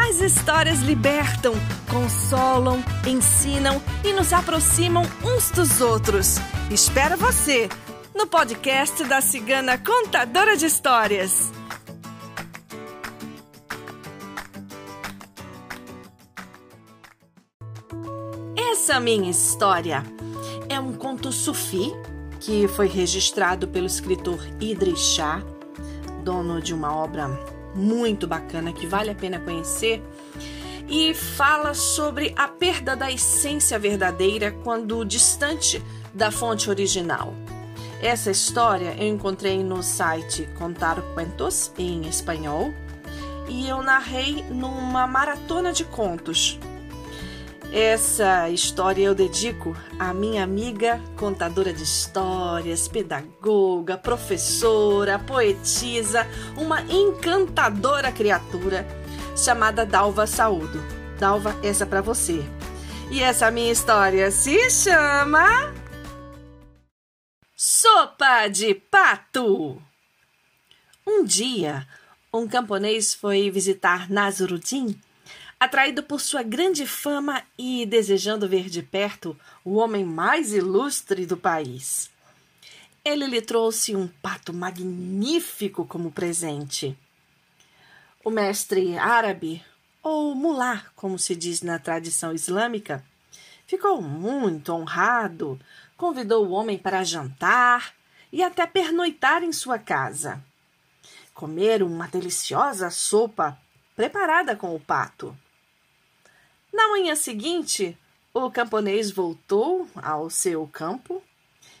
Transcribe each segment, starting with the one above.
As histórias libertam, consolam, ensinam e nos aproximam uns dos outros. Espero você no podcast da Cigana Contadora de Histórias. Essa minha história é um conto sufi que foi registrado pelo escritor Idris Shah, dono de uma obra muito bacana que vale a pena conhecer e fala sobre a perda da essência verdadeira quando distante da fonte original. Essa história eu encontrei no site Contar Cuentos em espanhol e eu narrei numa maratona de contos essa história eu dedico à minha amiga contadora de histórias, pedagoga, professora, poetisa, uma encantadora criatura chamada Dalva Saúdo. Dalva, essa é para você. E essa minha história se chama Sopa de Pato. Um dia, um camponês foi visitar Nasruddin Atraído por sua grande fama e desejando ver de perto o homem mais ilustre do país, ele lhe trouxe um pato magnífico como presente. O mestre árabe, ou mulá, como se diz na tradição islâmica, ficou muito honrado, convidou o homem para jantar e até pernoitar em sua casa. Comeram uma deliciosa sopa preparada com o pato. Na manhã seguinte, o camponês voltou ao seu campo,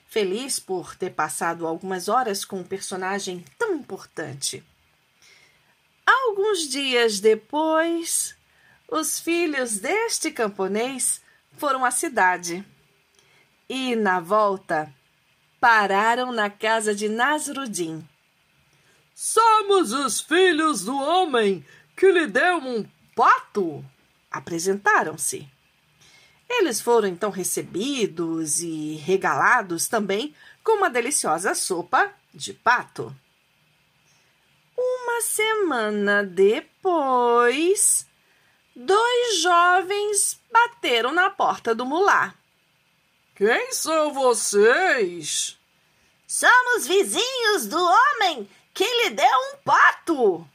feliz por ter passado algumas horas com um personagem tão importante. Alguns dias depois, os filhos deste camponês foram à cidade e, na volta, pararam na casa de Nasruddin. Somos os filhos do homem que lhe deu um pato, apresentaram-se. Eles foram então recebidos e regalados também com uma deliciosa sopa de pato. Uma semana depois, dois jovens bateram na porta do mulá. Quem são vocês? Somos vizinhos do homem que lhe deu um pato.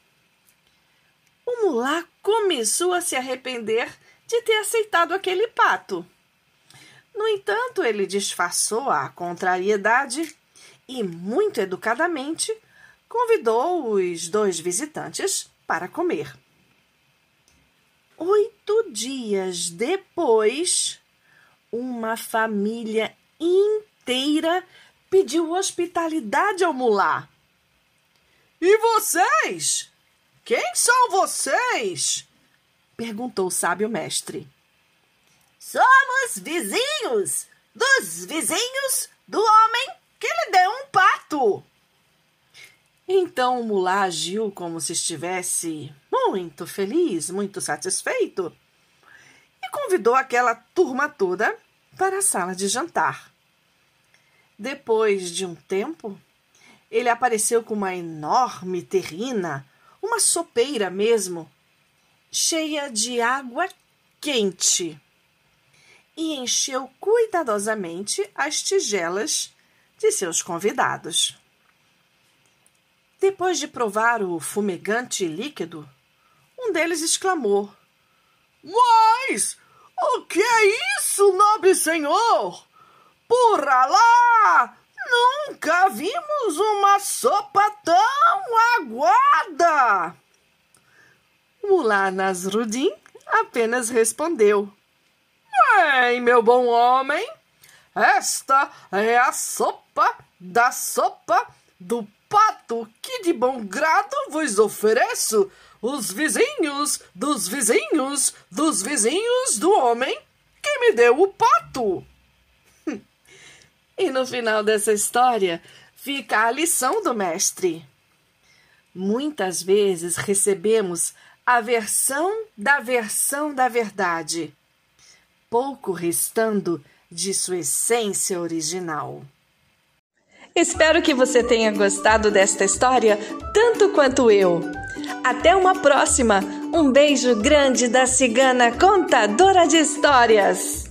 Começou a se arrepender de ter aceitado aquele pato. No entanto, ele disfarçou a contrariedade e, muito educadamente, convidou os dois visitantes para comer. Oito dias depois, uma família inteira pediu hospitalidade ao mulá. E vocês? Quem são vocês? Perguntou o sábio mestre. Somos vizinhos dos vizinhos do homem que lhe deu um pato. Então o mulá agiu como se estivesse muito feliz, muito satisfeito, e convidou aquela turma toda para a sala de jantar. Depois de um tempo, ele apareceu com uma enorme terrina uma sopeira mesmo, cheia de água quente, e encheu cuidadosamente as tigelas de seus convidados. Depois de provar o fumegante líquido, um deles exclamou: Mas o que é isso, nobre senhor? Porra lá! Nunca vimos uma sopa tão aguada! Mulá Nasruddin apenas respondeu: Bem, meu bom homem, esta é a sopa da sopa do pato que de bom grado vos ofereço, os vizinhos dos vizinhos dos vizinhos do homem que me deu o pato. E no final dessa história fica a lição do mestre. Muitas vezes recebemos a versão da versão da verdade, pouco restando de sua essência original. Espero que você tenha gostado desta história tanto quanto eu. Até uma próxima! Um beijo grande da cigana contadora de histórias!